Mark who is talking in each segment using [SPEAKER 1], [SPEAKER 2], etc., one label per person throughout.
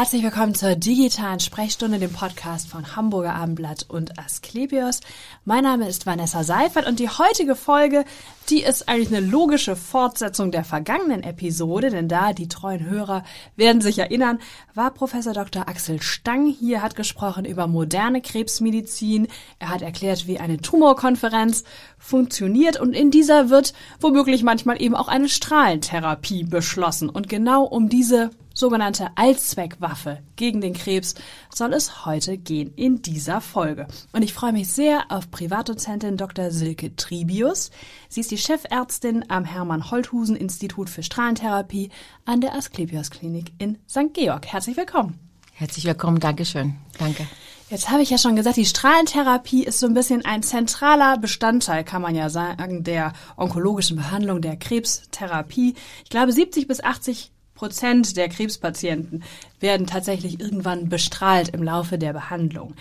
[SPEAKER 1] Herzlich willkommen zur digitalen Sprechstunde, dem Podcast von Hamburger Abendblatt und Asklepios. Mein Name ist Vanessa Seifert und die heutige Folge, die ist eigentlich eine logische Fortsetzung der vergangenen Episode, denn da, die treuen Hörer werden sich erinnern, war Professor Dr. Axel Stang hier, hat gesprochen über moderne Krebsmedizin. Er hat erklärt, wie eine Tumorkonferenz funktioniert und in dieser wird womöglich manchmal eben auch eine Strahlentherapie beschlossen. Und genau um diese sogenannte Allzweckwaffe gegen den Krebs soll es heute gehen in dieser Folge. Und ich freue mich sehr auf Privatdozentin Dr. Silke Tribius. Sie ist die Chefärztin am Hermann-Holthusen-Institut für Strahlentherapie an der Asklepios Klinik in St. Georg. Herzlich willkommen.
[SPEAKER 2] Herzlich willkommen, Dankeschön. Danke.
[SPEAKER 1] Jetzt habe ich ja schon gesagt, die Strahlentherapie ist so ein bisschen ein zentraler Bestandteil, kann man ja sagen, der onkologischen Behandlung, der Krebstherapie. Ich glaube, 70 bis 80 Prozent der Krebspatienten werden tatsächlich irgendwann bestrahlt im Laufe der Behandlung.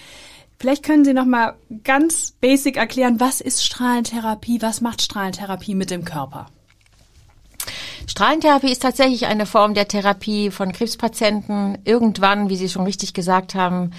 [SPEAKER 1] Vielleicht können Sie noch mal ganz basic erklären, was ist Strahlentherapie, was macht Strahlentherapie mit dem Körper?
[SPEAKER 2] Strahlentherapie ist tatsächlich eine Form der Therapie von Krebspatienten. Irgendwann, wie Sie schon richtig gesagt haben,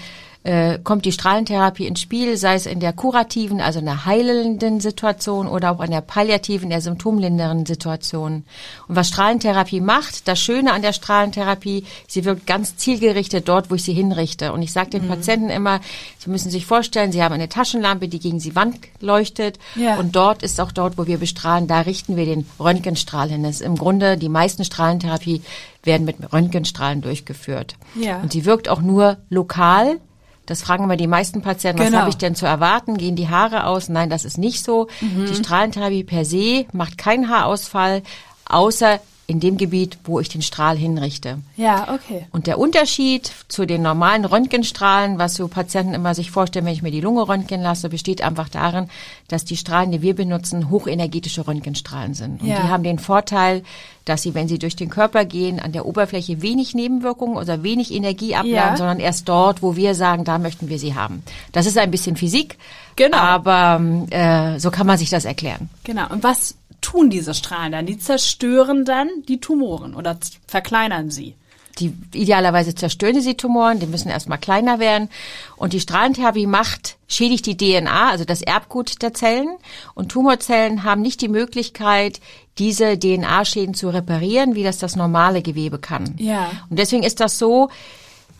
[SPEAKER 2] äh, kommt die Strahlentherapie ins Spiel, sei es in der kurativen, also in der heilenden Situation oder auch in der palliativen, der symptomlindernden Situation. Und was Strahlentherapie macht, das Schöne an der Strahlentherapie, sie wirkt ganz zielgerichtet dort, wo ich sie hinrichte. Und ich sage den mhm. Patienten immer, sie müssen sich vorstellen, sie haben eine Taschenlampe, die gegen die Wand leuchtet. Ja. Und dort ist auch dort, wo wir bestrahlen, da richten wir den Röntgenstrahl hin. Das ist im Grunde die meisten Strahlentherapie werden mit Röntgenstrahlen durchgeführt. Ja. Und sie wirkt auch nur lokal das fragen immer die meisten Patienten, was genau. habe ich denn zu erwarten? Gehen die Haare aus? Nein, das ist nicht so. Mhm. Die Strahlentherapie per se macht keinen Haarausfall, außer in dem Gebiet, wo ich den Strahl hinrichte.
[SPEAKER 1] Ja, okay.
[SPEAKER 2] Und der Unterschied zu den normalen Röntgenstrahlen, was so Patienten immer sich vorstellen, wenn ich mir die Lunge röntgen lasse, besteht einfach darin, dass die Strahlen, die wir benutzen, hochenergetische Röntgenstrahlen sind. Und ja. die haben den Vorteil, dass sie, wenn sie durch den Körper gehen, an der Oberfläche wenig Nebenwirkungen oder wenig Energie abladen, ja. sondern erst dort, wo wir sagen, da möchten wir sie haben. Das ist ein bisschen Physik, genau. aber äh, so kann man sich das erklären.
[SPEAKER 1] Genau. Und was tun diese Strahlen dann? Die zerstören dann die Tumoren oder verkleinern sie.
[SPEAKER 2] Die idealerweise zerstören sie Tumoren, die müssen erstmal kleiner werden. Und die Strahlentherapie macht, schädigt die DNA, also das Erbgut der Zellen. Und Tumorzellen haben nicht die Möglichkeit, diese DNA-Schäden zu reparieren, wie das das normale Gewebe kann. Ja. Und deswegen ist das so,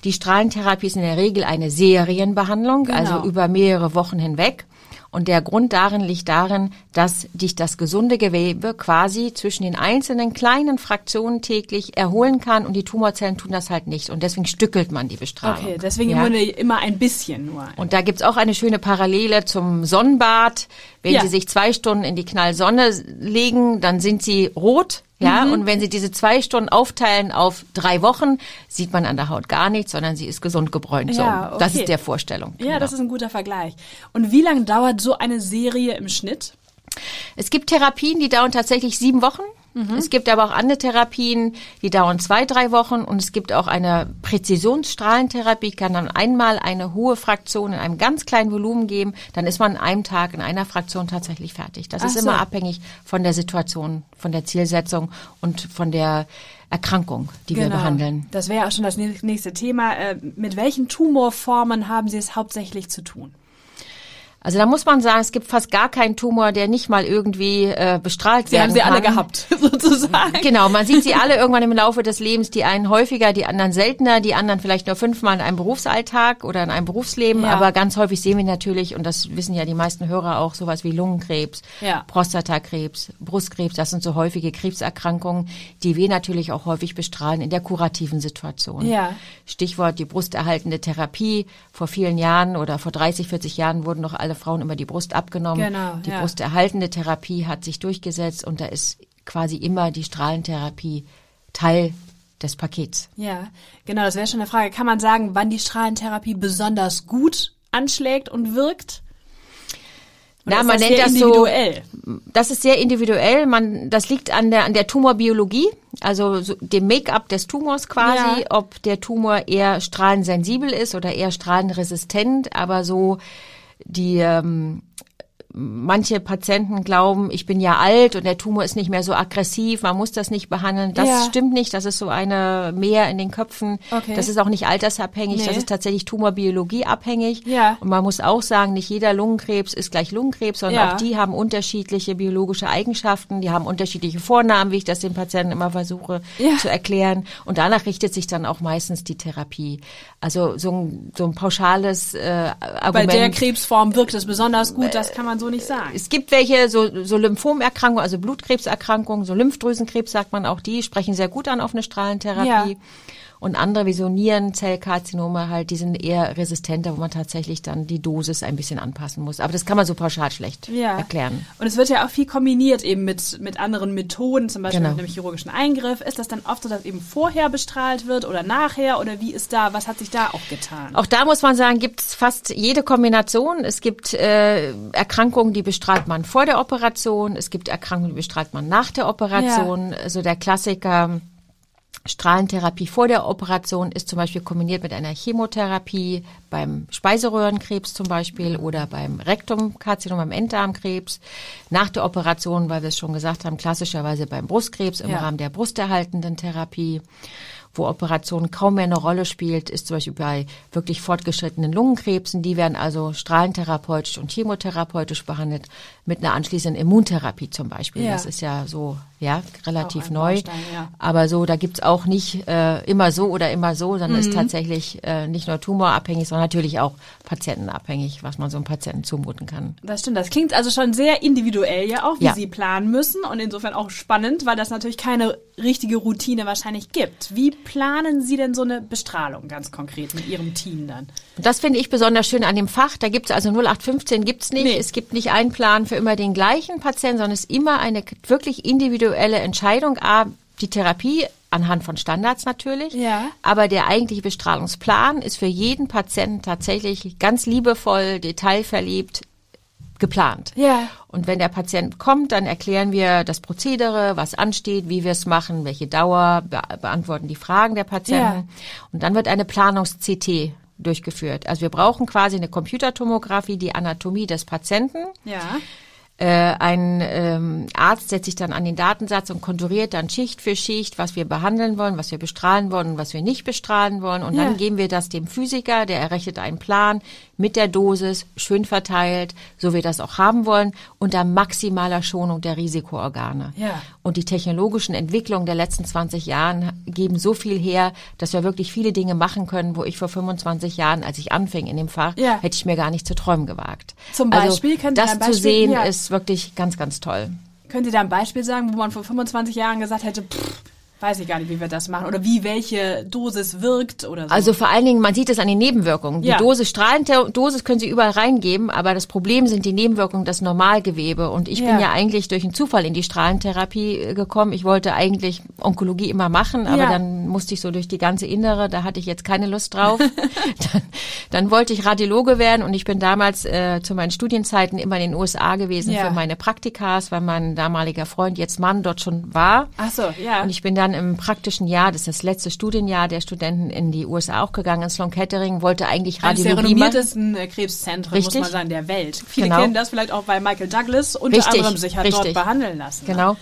[SPEAKER 2] die Strahlentherapie ist in der Regel eine Serienbehandlung, genau. also über mehrere Wochen hinweg. Und der Grund darin liegt darin, dass dich das gesunde Gewebe quasi zwischen den einzelnen kleinen Fraktionen täglich erholen kann und die Tumorzellen tun das halt nicht. Und deswegen stückelt man die Bestrahlung.
[SPEAKER 1] Okay, deswegen ja. immer ein bisschen nur.
[SPEAKER 2] Und da gibt's auch eine schöne Parallele zum Sonnenbad. Wenn ja. Sie sich zwei Stunden in die Knallsonne legen, dann sind Sie rot ja, mhm. und wenn Sie diese zwei Stunden aufteilen auf drei Wochen, sieht man an der Haut gar nichts, sondern sie ist gesund gebräunt. Ja, okay. Das ist der Vorstellung.
[SPEAKER 1] Ja, genau. das ist ein guter Vergleich. Und wie lange dauert so eine Serie im Schnitt?
[SPEAKER 2] Es gibt Therapien, die dauern tatsächlich sieben Wochen. Mhm. Es gibt aber auch andere Therapien, die dauern zwei, drei Wochen und es gibt auch eine Präzisionsstrahlentherapie, kann dann einmal eine hohe Fraktion in einem ganz kleinen Volumen geben, dann ist man an einem Tag in einer Fraktion tatsächlich fertig. Das Ach ist so. immer abhängig von der Situation, von der Zielsetzung und von der Erkrankung, die genau. wir behandeln.
[SPEAKER 1] Das wäre auch schon das nächste Thema. Äh, mit welchen Tumorformen haben Sie es hauptsächlich zu tun?
[SPEAKER 2] Also da muss man sagen, es gibt fast gar keinen Tumor, der nicht mal irgendwie äh, bestrahlt
[SPEAKER 1] sie
[SPEAKER 2] werden
[SPEAKER 1] kann. Sie
[SPEAKER 2] haben
[SPEAKER 1] sie alle gehabt, sozusagen.
[SPEAKER 2] Genau, man sieht sie alle irgendwann im Laufe des Lebens, die einen häufiger, die anderen seltener, die anderen vielleicht nur fünfmal in einem Berufsalltag oder in einem Berufsleben, ja. aber ganz häufig sehen wir natürlich, und das wissen ja die meisten Hörer auch, sowas wie Lungenkrebs, ja. Prostatakrebs, Brustkrebs, das sind so häufige Krebserkrankungen, die wir natürlich auch häufig bestrahlen in der kurativen Situation. Ja. Stichwort die brusterhaltende Therapie. Vor vielen Jahren oder vor 30, 40 Jahren wurden noch alle alle Frauen immer die Brust abgenommen. Genau, die ja. brusterhaltende Therapie hat sich durchgesetzt und da ist quasi immer die Strahlentherapie Teil des Pakets.
[SPEAKER 1] Ja, genau, das wäre schon eine Frage. Kann man sagen, wann die Strahlentherapie besonders gut anschlägt und wirkt?
[SPEAKER 2] Oder Na, man nennt das so. Das ist sehr individuell. Man, das liegt an der an der Tumorbiologie, also so dem Make-up des Tumors quasi, ja. ob der Tumor eher strahlensensibel ist oder eher strahlenresistent. Aber so die ähm, manche Patienten glauben, ich bin ja alt und der Tumor ist nicht mehr so aggressiv, man muss das nicht behandeln. Das
[SPEAKER 1] Ja.
[SPEAKER 2] stimmt nicht, das ist so eine mehr in den Köpfen.
[SPEAKER 1] Okay.
[SPEAKER 2] Das ist auch nicht altersabhängig,
[SPEAKER 1] Nee.
[SPEAKER 2] das ist tatsächlich Tumorbiologie abhängig.
[SPEAKER 1] Ja.
[SPEAKER 2] Und man muss auch sagen, nicht jeder Lungenkrebs ist gleich Lungenkrebs, sondern
[SPEAKER 1] Ja.
[SPEAKER 2] auch die haben unterschiedliche biologische Eigenschaften, die haben unterschiedliche Vornamen, wie ich das den Patienten immer versuche
[SPEAKER 1] Ja.
[SPEAKER 2] zu erklären. Und danach richtet sich dann auch meistens die Therapie. Also so ein, so ein pauschales äh,
[SPEAKER 1] Bei
[SPEAKER 2] Argument.
[SPEAKER 1] der Krebsform wirkt es besonders gut, das kann man so nicht sagen.
[SPEAKER 2] Es gibt welche, so, so Lymphomerkrankungen, also Blutkrebserkrankungen, so Lymphdrüsenkrebs sagt man auch, die sprechen sehr gut an auf eine Strahlentherapie.
[SPEAKER 1] Ja.
[SPEAKER 2] Und andere wie so Nierenzellkarzinome halt, die sind eher resistenter, wo man tatsächlich dann die Dosis ein bisschen anpassen muss. Aber das kann man so pauschal schlecht
[SPEAKER 1] Ja.
[SPEAKER 2] erklären.
[SPEAKER 1] Und es wird ja auch viel kombiniert eben mit, mit anderen Methoden, zum Beispiel
[SPEAKER 2] Genau.
[SPEAKER 1] mit einem chirurgischen Eingriff. Ist das dann oft so, dass eben vorher bestrahlt wird oder nachher? Oder wie ist da, was hat sich da auch getan?
[SPEAKER 2] Auch da muss man sagen, gibt es fast jede Kombination. Es gibt äh, Erkrankungen, die bestrahlt man vor der Operation. Es gibt Erkrankungen, die bestrahlt man nach der Operation. Also der Klassiker Strahlentherapie vor der Operation ist zum Beispiel kombiniert mit einer Chemotherapie beim Speiseröhrenkrebs zum Beispiel oder beim Rektumkarzinom, beim Enddarmkrebs. Nach der Operation, weil wir es schon gesagt haben, klassischerweise beim Brustkrebs im
[SPEAKER 1] Ja.
[SPEAKER 2] Rahmen der brusterhaltenden Therapie. Wo Operation kaum mehr eine Rolle spielt, ist zum Beispiel bei wirklich fortgeschrittenen Lungenkrebsen. Die werden also strahlentherapeutisch und chemotherapeutisch behandelt mit einer anschließenden Immuntherapie zum Beispiel.
[SPEAKER 1] Ja.
[SPEAKER 2] Das ist ja so, ja, relativ neu.
[SPEAKER 1] Ja.
[SPEAKER 2] Aber so, da gibt's auch nicht äh, immer so oder immer so, sondern
[SPEAKER 1] Mhm.
[SPEAKER 2] ist tatsächlich äh, nicht nur tumorabhängig, sondern natürlich auch patientenabhängig, was man so einem Patienten zumuten kann.
[SPEAKER 1] Das stimmt. Das klingt also schon sehr individuell ja auch, wie
[SPEAKER 2] Ja.
[SPEAKER 1] Sie planen müssen und insofern auch spannend, weil das natürlich keine richtige Routine wahrscheinlich gibt. Wie planen Sie denn so eine Bestrahlung ganz konkret mit Ihrem Team dann?
[SPEAKER 2] Das finde ich besonders schön an dem Fach. Da gibt's also 0815 gibt's nicht.
[SPEAKER 1] Nee.
[SPEAKER 2] Es gibt nicht einen Plan für immer den gleichen Patienten, sondern es ist immer eine wirklich individuelle Entscheidung. A, die Therapie anhand von Standards natürlich.
[SPEAKER 1] Ja.
[SPEAKER 2] Aber der eigentliche Bestrahlungsplan ist für jeden Patienten tatsächlich ganz liebevoll, detailverliebt geplant.
[SPEAKER 1] Ja.
[SPEAKER 2] Und wenn der Patient kommt, dann erklären wir das Prozedere, was ansteht, wie wir es machen, welche Dauer, be beantworten die Fragen der Patienten.
[SPEAKER 1] Ja.
[SPEAKER 2] Und dann wird eine Planungs-CT durchgeführt. Also wir brauchen quasi eine Computertomographie, die Anatomie des Patienten.
[SPEAKER 1] Ja.
[SPEAKER 2] Äh, ein ähm, Arzt setzt sich dann an den Datensatz und konturiert dann Schicht für Schicht, was wir behandeln wollen, was wir bestrahlen wollen und was wir nicht bestrahlen wollen. Und
[SPEAKER 1] Ja.
[SPEAKER 2] dann geben wir das dem Physiker, der errechnet einen Plan mit der Dosis, schön verteilt, so wir das auch haben wollen, unter maximaler Schonung der Risikoorgane.
[SPEAKER 1] Ja.
[SPEAKER 2] Und die technologischen Entwicklungen der letzten 20 Jahren geben so viel her, dass wir wirklich viele Dinge machen können, wo ich vor 25 Jahren, als ich anfing in dem Fach,
[SPEAKER 1] Ja.
[SPEAKER 2] hätte ich mir gar nicht zu träumen gewagt.
[SPEAKER 1] Zum Beispiel,
[SPEAKER 2] also,
[SPEAKER 1] können Sie
[SPEAKER 2] das
[SPEAKER 1] ein Beispiel-
[SPEAKER 2] zu sehen
[SPEAKER 1] ja.
[SPEAKER 2] ist wirklich ganz, ganz toll.
[SPEAKER 1] Können Sie da ein Beispiel sagen, wo man vor 25 Jahren gesagt hätte, pff, weiß ich gar nicht, wie wir das machen oder wie welche Dosis wirkt oder so?
[SPEAKER 2] Also vor allen Dingen, man sieht es an den Nebenwirkungen.
[SPEAKER 1] Ja.
[SPEAKER 2] Die Dosis Strahlendosis können Sie überall reingeben, aber das Problem sind die Nebenwirkungen, das Normalgewebe. Und ich
[SPEAKER 1] Ja.
[SPEAKER 2] bin ja eigentlich durch einen Zufall in die Strahlentherapie äh, gekommen. Ich wollte eigentlich Onkologie immer machen, aber
[SPEAKER 1] Ja.
[SPEAKER 2] dann musste ich so durch die ganze Innere, da hatte ich jetzt keine Lust drauf. dann, dann wollte ich Radiologe werden und ich bin damals äh, zu meinen Studienzeiten immer in den USA gewesen
[SPEAKER 1] Ja.
[SPEAKER 2] für meine Praktikas, weil mein damaliger Freund, jetzt Mann, dort schon war.
[SPEAKER 1] Ach so, ja.
[SPEAKER 2] Und ich bin dann im praktischen Jahr, das ist das letzte Studienjahr der Studenten in die USA auch gegangen, in Sloan Kettering, wollte eigentlich
[SPEAKER 1] eines der
[SPEAKER 2] Radiologie machen.
[SPEAKER 1] renommiertesten äh, Krebszentren, muss
[SPEAKER 2] Richtig.
[SPEAKER 1] man sagen, der Welt. Viele
[SPEAKER 2] Genau.
[SPEAKER 1] kennen das vielleicht auch, weil Michael Douglas unter
[SPEAKER 2] Richtig,
[SPEAKER 1] anderem sich hat dort
[SPEAKER 2] richtig.
[SPEAKER 1] behandeln lassen. ne?
[SPEAKER 2] Genau.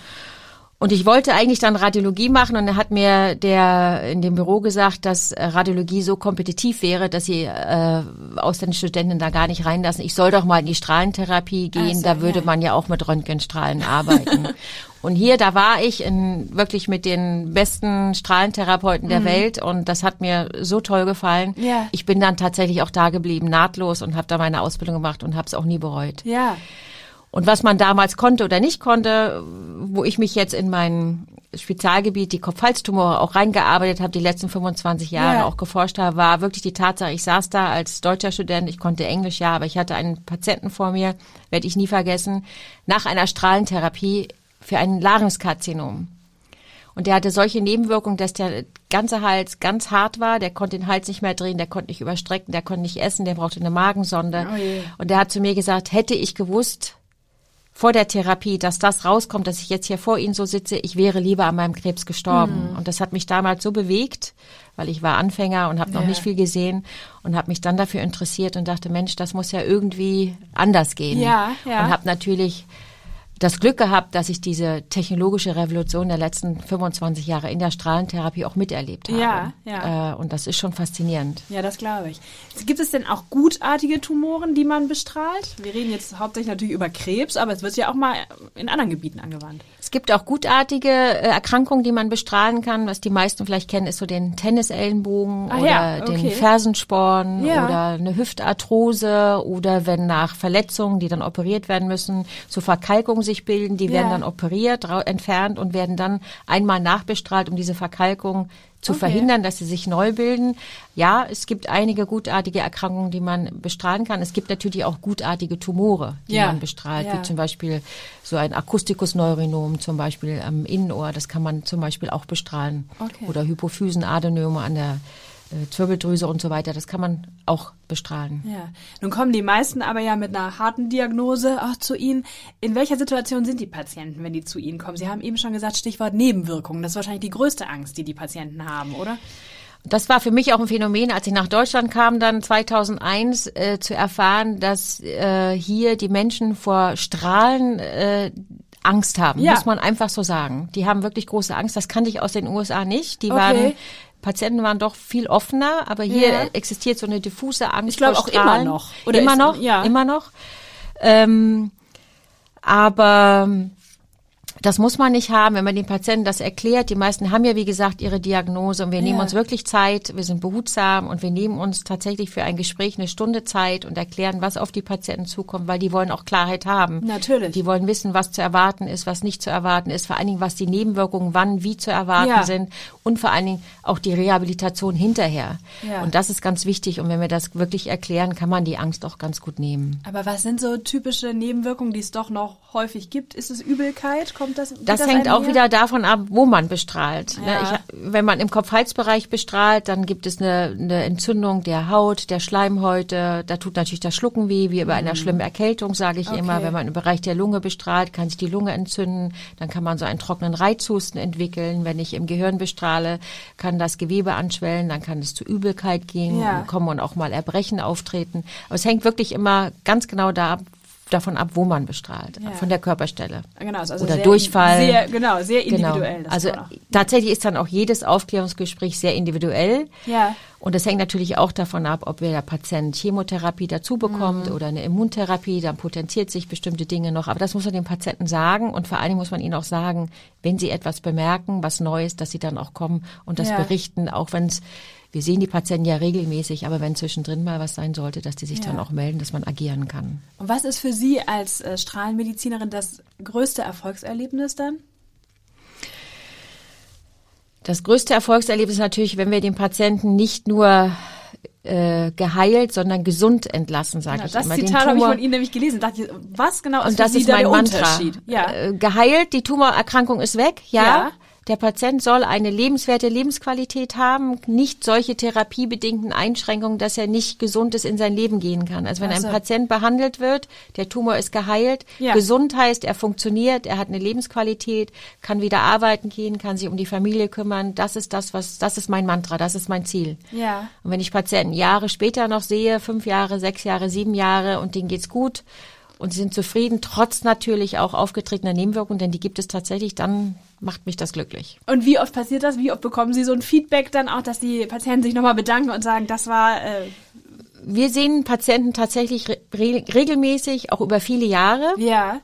[SPEAKER 2] Und ich wollte eigentlich dann Radiologie machen und da hat mir der in dem Büro gesagt, dass äh, Radiologie so kompetitiv wäre, dass sie äh, ausländische Studenten da gar nicht reinlassen. Ich soll doch mal in die Strahlentherapie gehen,
[SPEAKER 1] Ach so,
[SPEAKER 2] da würde
[SPEAKER 1] ja.
[SPEAKER 2] man ja auch mit Röntgenstrahlen arbeiten. und hier, da war ich in, wirklich mit den besten Strahlentherapeuten der Welt und das hat mir so toll gefallen.
[SPEAKER 1] Mhm. Ja.
[SPEAKER 2] Ich bin dann tatsächlich auch da geblieben, nahtlos und habe da meine Ausbildung gemacht und habe es auch nie bereut.
[SPEAKER 1] Ja.
[SPEAKER 2] Und was man damals konnte oder nicht konnte, wo ich mich jetzt in mein Spezialgebiet, die Kopf-Hals-Tumore, auch reingearbeitet habe, die letzten 25 Jahre
[SPEAKER 1] Ja.
[SPEAKER 2] auch geforscht habe, war wirklich die Tatsache, ich saß da als deutscher Student, ich konnte Englisch ja, aber ich hatte einen Patienten vor mir, werde ich nie vergessen, nach einer Strahlentherapie für ein Larynxkarzinom. Und der hatte solche Nebenwirkungen, dass der ganze Hals ganz hart war. Der konnte den Hals nicht mehr drehen, der konnte nicht überstrecken, der konnte nicht essen, der brauchte eine Magensonde.
[SPEAKER 1] Oh.
[SPEAKER 2] Und der hat zu mir gesagt, hätte ich gewusst, vor der Therapie, dass das rauskommt, dass ich jetzt hier vor Ihnen so sitze, ich wäre lieber an meinem Krebs gestorben. Mhm. Und das hat mich damals so bewegt, weil ich war Anfänger und habe noch ja. nicht viel gesehen und habe mich dann dafür interessiert und dachte, Mensch, das muss ja irgendwie anders gehen.
[SPEAKER 1] Ja, ja.
[SPEAKER 2] Und habe natürlich das Glück gehabt, dass ich diese technologische Revolution der letzten 25 Jahre in der Strahlentherapie auch miterlebt habe.
[SPEAKER 1] Ja, ja.
[SPEAKER 2] Äh, und das ist schon faszinierend.
[SPEAKER 1] Ja, das glaube ich. Gibt es denn auch gutartige Tumoren, die man bestrahlt? Wir reden jetzt hauptsächlich natürlich über Krebs, aber es wird ja auch mal in anderen Gebieten angewandt.
[SPEAKER 2] Es gibt auch gutartige äh, Erkrankungen, die man bestrahlen kann. Was die meisten vielleicht kennen, ist so den Tennisellenbogen
[SPEAKER 1] ah,
[SPEAKER 2] oder
[SPEAKER 1] ja, okay.
[SPEAKER 2] den Fersensporn
[SPEAKER 1] Ja.
[SPEAKER 2] oder eine Hüftarthrose oder wenn nach Verletzungen, die dann operiert werden müssen, so Verkalkungen sich bilden, die werden
[SPEAKER 1] Ja.
[SPEAKER 2] dann operiert, entfernt und werden dann einmal nachbestrahlt, um diese Verkalkung zu
[SPEAKER 1] Okay.
[SPEAKER 2] verhindern, dass sie sich neu bilden. Ja, es gibt einige gutartige Erkrankungen, die man bestrahlen kann. Es gibt natürlich auch gutartige Tumore, die
[SPEAKER 1] Ja,
[SPEAKER 2] man bestrahlt,
[SPEAKER 1] ja.
[SPEAKER 2] wie zum Beispiel so ein Akustikusneurinom zum Beispiel am Innenohr. Das kann man zum Beispiel auch bestrahlen.
[SPEAKER 1] Okay.
[SPEAKER 2] Oder Hypophysenadenome an der Zirbeldrüse und so weiter. Das kann man auch bestrahlen.
[SPEAKER 1] Ja. Nun kommen die meisten aber ja mit einer harten Diagnose auch zu Ihnen. In welcher Situation sind die Patienten, wenn die zu Ihnen kommen? Sie haben eben schon gesagt, Stichwort Nebenwirkungen. Das ist wahrscheinlich die größte Angst, die die Patienten haben, oder?
[SPEAKER 2] Das war für mich auch ein Phänomen, als ich nach Deutschland kam, dann 2001 äh, zu erfahren, dass äh, hier die Menschen vor Strahlen äh, Angst haben,
[SPEAKER 1] Ja.
[SPEAKER 2] muss man einfach so sagen. Die haben wirklich große Angst. Das kannte ich aus den USA nicht. Die
[SPEAKER 1] Okay.
[SPEAKER 2] waren Patienten waren doch viel offener, aber hier
[SPEAKER 1] Ja.
[SPEAKER 2] existiert so eine diffuse Angst
[SPEAKER 1] Ich glaube auch immer noch. Oder
[SPEAKER 2] immer
[SPEAKER 1] ist-
[SPEAKER 2] noch,
[SPEAKER 1] ja.
[SPEAKER 2] immer noch. Ähm, aber das muss man nicht haben, wenn man den Patienten das erklärt. Die meisten haben ja, wie gesagt, ihre Diagnose und wir nehmen
[SPEAKER 1] Ja.
[SPEAKER 2] uns wirklich Zeit, wir sind behutsam und wir nehmen uns tatsächlich für ein Gespräch eine Stunde Zeit und erklären, was auf die Patienten zukommt, weil die wollen auch Klarheit haben.
[SPEAKER 1] Natürlich.
[SPEAKER 2] Die wollen wissen, was zu erwarten ist, was nicht zu erwarten ist, vor allen Dingen, was die Nebenwirkungen wann, wie zu erwarten
[SPEAKER 1] Ja.
[SPEAKER 2] sind und vor allen Dingen auch die Rehabilitation hinterher.
[SPEAKER 1] Ja.
[SPEAKER 2] Und das ist ganz wichtig und wenn wir das wirklich erklären, kann man die Angst auch ganz gut nehmen.
[SPEAKER 1] Aber was sind so typische Nebenwirkungen, die es doch noch häufig gibt? Ist es Übelkeit? Kommt das? geht
[SPEAKER 2] Das hängt auch
[SPEAKER 1] einher?
[SPEAKER 2] wieder davon ab, wo man bestrahlt. Ne,
[SPEAKER 1] Ja.
[SPEAKER 2] Ich, wenn man im Kopf-Hals-Bereich bestrahlt, dann gibt es eine, eine Entzündung der Haut, der Schleimhäute. Da tut natürlich das Schlucken weh, wie bei einer schlimmen Erkältung, sage ich
[SPEAKER 1] Mhm. Okay.
[SPEAKER 2] immer. Wenn man im Bereich der Lunge bestrahlt, kann sich die Lunge entzünden. Dann kann man so einen trockenen Reizhusten entwickeln. Wenn ich im Gehirn bestrahle, kann das Gewebe anschwellen. Dann kann es zu Übelkeit gehen,
[SPEAKER 1] Ja.
[SPEAKER 2] kommen und auch mal Erbrechen auftreten. Aber es hängt wirklich immer ganz genau da ab, davon ab, wo man bestrahlt,
[SPEAKER 1] Ja.
[SPEAKER 2] von der Körperstelle.
[SPEAKER 1] Genau, also
[SPEAKER 2] Oder
[SPEAKER 1] sehr,
[SPEAKER 2] Durchfall.
[SPEAKER 1] Sehr, genau, sehr
[SPEAKER 2] Genau.
[SPEAKER 1] individuell. das
[SPEAKER 2] Also tatsächlich ist dann auch jedes Aufklärungsgespräch sehr individuell.
[SPEAKER 1] Ja.
[SPEAKER 2] Und das hängt natürlich auch davon ab, ob der Patient Chemotherapie dazu bekommt
[SPEAKER 1] Mhm.
[SPEAKER 2] oder eine Immuntherapie, dann potenziert sich bestimmte Dinge noch. Aber das muss man dem Patienten sagen und vor allen Dingen muss man ihnen auch sagen, wenn sie etwas bemerken, was Neues, dass sie dann auch kommen und das
[SPEAKER 1] Ja.
[SPEAKER 2] berichten, auch wenn es, wir sehen die Patienten ja regelmäßig, aber wenn zwischendrin mal was sein sollte, dass die sich
[SPEAKER 1] Ja.
[SPEAKER 2] dann auch melden, dass man agieren kann.
[SPEAKER 1] Und was ist für Sie als äh, Strahlenmedizinerin das größte Erfolgserlebnis dann?
[SPEAKER 2] Das größte Erfolgserlebnis ist natürlich, wenn wir den Patienten nicht nur äh, geheilt, sondern gesund entlassen, sage
[SPEAKER 1] Ja,
[SPEAKER 2] ich
[SPEAKER 1] das
[SPEAKER 2] immer. Den
[SPEAKER 1] Zitat habe ich von Ihnen nämlich gelesen. Dachte ich, was genau ist
[SPEAKER 2] und das ist mein Mantra.
[SPEAKER 1] Unterschied? Ja.
[SPEAKER 2] Äh, geheilt, die Tumorerkrankung ist weg, ja.
[SPEAKER 1] Ja.
[SPEAKER 2] Der Patient soll eine lebenswerte Lebensqualität haben, nicht solche therapiebedingten Einschränkungen, dass er nicht gesund ist in sein Leben gehen kann. Also wenn
[SPEAKER 1] Ach so.
[SPEAKER 2] ein Patient behandelt wird, der Tumor ist geheilt,
[SPEAKER 1] Ja.
[SPEAKER 2] gesund heißt, er funktioniert, er hat eine Lebensqualität, kann wieder arbeiten gehen, kann sich um die Familie kümmern. Das ist das, was, das ist mein Mantra, das ist mein Ziel.
[SPEAKER 1] Ja.
[SPEAKER 2] Und wenn ich Patienten Jahre später noch sehe, fünf Jahre, sechs Jahre, sieben Jahre und denen geht's gut und sie sind zufrieden, trotz natürlich auch aufgetretener Nebenwirkungen, denn die gibt es tatsächlich, dann macht mich das glücklich.
[SPEAKER 1] Und wie oft passiert das? Wie oft bekommen Sie so ein Feedback dann auch, dass die Patienten sich nochmal bedanken und sagen, das war äh,
[SPEAKER 2] Wir sehen Patienten tatsächlich re regelmäßig, auch über viele Jahre,
[SPEAKER 1] ja.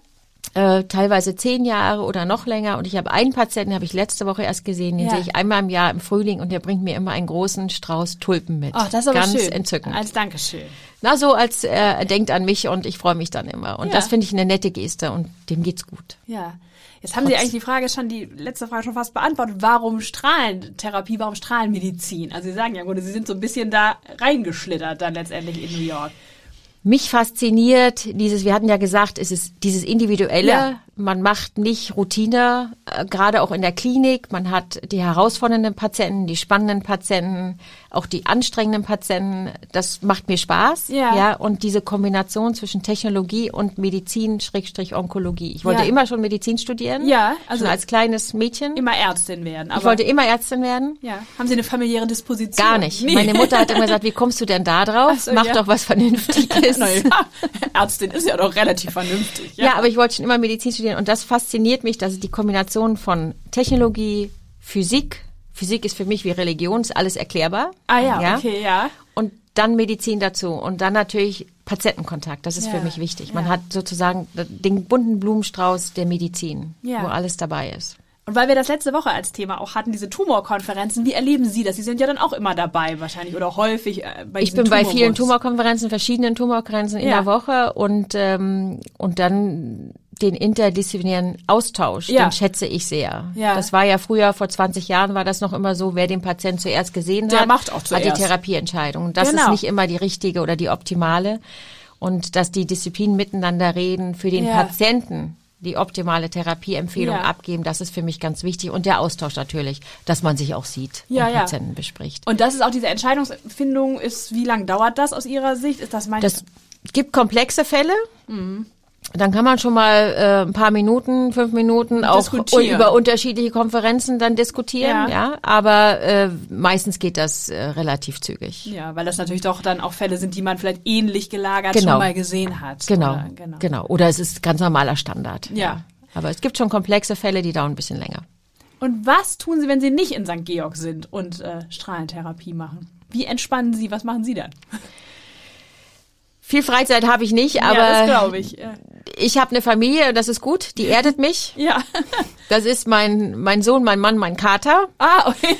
[SPEAKER 2] Äh, teilweise zehn Jahre oder noch länger. Und ich habe einen Patienten, den habe ich letzte Woche erst gesehen, den
[SPEAKER 1] Ja.
[SPEAKER 2] sehe ich einmal im Jahr im Frühling und der bringt mir immer einen großen Strauß Tulpen mit.
[SPEAKER 1] Ach, das ist aber
[SPEAKER 2] Ganz
[SPEAKER 1] schön.
[SPEAKER 2] entzückend.
[SPEAKER 1] Als Dankeschön.
[SPEAKER 2] Na, so als äh, er denkt an mich und ich freue mich dann immer. Und
[SPEAKER 1] Ja.
[SPEAKER 2] das finde ich eine nette Geste und dem geht's gut.
[SPEAKER 1] Ja. Jetzt haben Sie eigentlich die Frage schon, die letzte Frage schon fast beantwortet. Warum Strahlentherapie, warum Strahlenmedizin? Also Sie sagen ja, gut, Sie sind so ein bisschen da reingeschlittert dann letztendlich in New York.
[SPEAKER 2] Mich fasziniert dieses, wir hatten ja gesagt, es ist dieses individuelle,
[SPEAKER 1] Ja.
[SPEAKER 2] Man macht nicht Routine, äh, gerade auch in der Klinik. Man hat die herausfordernden Patienten, die spannenden Patienten, auch die anstrengenden Patienten. Das macht mir Spaß.
[SPEAKER 1] Ja.
[SPEAKER 2] ja und diese Kombination zwischen Technologie und Medizin, Schrägstrich Onkologie. Ich wollte
[SPEAKER 1] Ja.
[SPEAKER 2] immer schon Medizin studieren.
[SPEAKER 1] Ja, also
[SPEAKER 2] schon als kleines Mädchen.
[SPEAKER 1] Immer Ärztin werden.
[SPEAKER 2] Ich wollte immer Ärztin werden.
[SPEAKER 1] ja. Haben Sie eine familiäre Disposition?
[SPEAKER 2] Gar nicht.
[SPEAKER 1] Nee.
[SPEAKER 2] Meine Mutter hat immer gesagt, wie kommst du denn da drauf?
[SPEAKER 1] So,
[SPEAKER 2] Mach
[SPEAKER 1] ja.
[SPEAKER 2] doch was Vernünftiges.
[SPEAKER 1] Ja, Ärztin ist ja doch relativ vernünftig.
[SPEAKER 2] Ja. aber ich wollte schon immer Medizin studieren und das fasziniert mich, dass die Kombination von Technologie, Physik, Physik ist für mich wie Religion, ist alles erklärbar.
[SPEAKER 1] Ah ja, okay, ja.
[SPEAKER 2] Und dann Medizin dazu und dann natürlich Patientenkontakt, das ist
[SPEAKER 1] Ja,
[SPEAKER 2] für mich wichtig. Man
[SPEAKER 1] ja.
[SPEAKER 2] hat sozusagen den bunten Blumenstrauß der Medizin,
[SPEAKER 1] Ja.
[SPEAKER 2] wo alles dabei ist.
[SPEAKER 1] Und weil wir das letzte Woche als Thema auch hatten, diese Tumorkonferenzen, wie erleben Sie das? Sie sind ja dann auch immer dabei wahrscheinlich oder häufig äh, bei
[SPEAKER 2] Ich bin bei vielen. Tumorkonferenzen, verschiedenen Tumorkonferenzen in
[SPEAKER 1] Ja.
[SPEAKER 2] der Woche und ähm, und dann den interdisziplinären Austausch,
[SPEAKER 1] Ja.
[SPEAKER 2] den schätze ich sehr.
[SPEAKER 1] Ja.
[SPEAKER 2] Das war ja früher, vor 20 Jahren war das noch immer so, wer den Patienten zuerst gesehen
[SPEAKER 1] Der
[SPEAKER 2] hat,
[SPEAKER 1] macht auch
[SPEAKER 2] hat
[SPEAKER 1] zuerst.
[SPEAKER 2] die Therapieentscheidung. Und das
[SPEAKER 1] Genau.
[SPEAKER 2] ist nicht immer die richtige oder die optimale. Und dass die Disziplinen miteinander reden, für den
[SPEAKER 1] Ja.
[SPEAKER 2] Patienten die optimale Therapieempfehlung
[SPEAKER 1] Ja.
[SPEAKER 2] abgeben, das ist für mich ganz wichtig. Und der Austausch natürlich, dass man sich auch sieht
[SPEAKER 1] Ja,
[SPEAKER 2] und
[SPEAKER 1] ja.
[SPEAKER 2] Patienten bespricht.
[SPEAKER 1] Und das ist auch diese Entscheidungsfindung ist, wie lange dauert das aus Ihrer Sicht? Ist das mein
[SPEAKER 2] Das gibt komplexe Fälle.
[SPEAKER 1] Mhm.
[SPEAKER 2] Dann kann man schon mal äh, ein paar Minuten, fünf Minuten auch über unterschiedliche Konferenzen dann diskutieren,
[SPEAKER 1] Ja.
[SPEAKER 2] ja. Aber äh, meistens geht das äh, relativ zügig.
[SPEAKER 1] Ja, weil das natürlich doch dann auch Fälle sind, die man vielleicht ähnlich gelagert
[SPEAKER 2] Genau.
[SPEAKER 1] schon mal gesehen hat.
[SPEAKER 2] Genau,
[SPEAKER 1] Oder, genau.
[SPEAKER 2] genau. Oder es ist ganz normaler Standard.
[SPEAKER 1] Ja.
[SPEAKER 2] Aber es gibt schon komplexe Fälle, die dauern ein bisschen länger.
[SPEAKER 1] Und was tun Sie, wenn Sie nicht in St. Georg sind und äh, Strahlentherapie machen? Wie entspannen Sie? Was machen Sie dann?
[SPEAKER 2] Viel Freizeit habe ich nicht, aber
[SPEAKER 1] ja, das glaube ich. Äh,
[SPEAKER 2] ich habe eine Familie, das ist gut, die erdet mich.
[SPEAKER 1] Ja.
[SPEAKER 2] Das ist mein, mein Sohn, mein Mann, mein Kater.
[SPEAKER 1] ah, okay.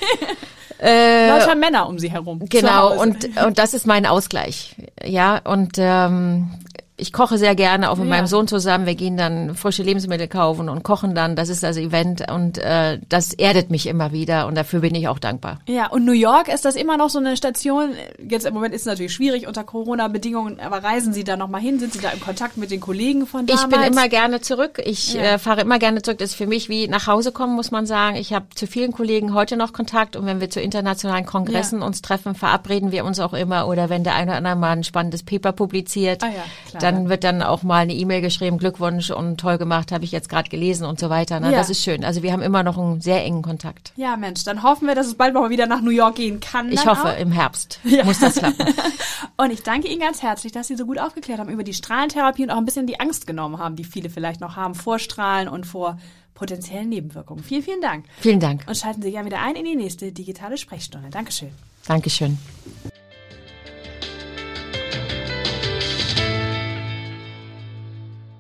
[SPEAKER 2] Äh,
[SPEAKER 1] Lauter Männer um Sie herum.
[SPEAKER 2] Genau, und, und das ist mein Ausgleich. Ja, und ähm, ich koche sehr gerne, auch mit
[SPEAKER 1] Ja.
[SPEAKER 2] meinem Sohn zusammen. Wir gehen dann frische Lebensmittel kaufen und kochen dann. Das ist das Event und äh, das erdet mich immer wieder und dafür bin ich auch dankbar.
[SPEAKER 1] Ja, und New York ist das immer noch so eine Station. Jetzt im Moment ist es natürlich schwierig unter Corona-Bedingungen, aber reisen Sie da nochmal hin? Sind Sie da im Kontakt mit den Kollegen von damals?
[SPEAKER 2] Ich bin immer gerne zurück. Ich
[SPEAKER 1] Ja.
[SPEAKER 2] äh, fahre immer gerne zurück. Das ist für mich wie nach Hause kommen, muss man sagen. Ich habe zu vielen Kollegen heute noch Kontakt und wenn wir zu internationalen Kongressen uns treffen, verabreden wir uns auch immer. Oder wenn der eine oder andere mal ein spannendes Paper publiziert,
[SPEAKER 1] Ah ja, klar.
[SPEAKER 2] Dann wird dann auch mal eine E-Mail geschrieben, Glückwunsch und toll gemacht, habe ich jetzt gerade gelesen und so weiter. Ne?
[SPEAKER 1] Ja.
[SPEAKER 2] Das ist schön. Also wir haben immer noch einen sehr engen Kontakt.
[SPEAKER 1] Ja, Mensch, dann hoffen wir, dass es bald mal wieder nach New York gehen kann.
[SPEAKER 2] Ich hoffe,
[SPEAKER 1] auch.
[SPEAKER 2] im Herbst
[SPEAKER 1] Ja.
[SPEAKER 2] muss das klappen.
[SPEAKER 1] Und ich danke Ihnen ganz herzlich, dass Sie so gut aufgeklärt haben über die Strahlentherapie und auch ein bisschen die Angst genommen haben, die viele vielleicht noch haben vor Strahlen und vor potenziellen Nebenwirkungen. Vielen, vielen Dank.
[SPEAKER 2] Vielen Dank.
[SPEAKER 1] Und schalten Sie gerne wieder ein in die nächste digitale Sprechstunde. Dankeschön.
[SPEAKER 2] Dankeschön.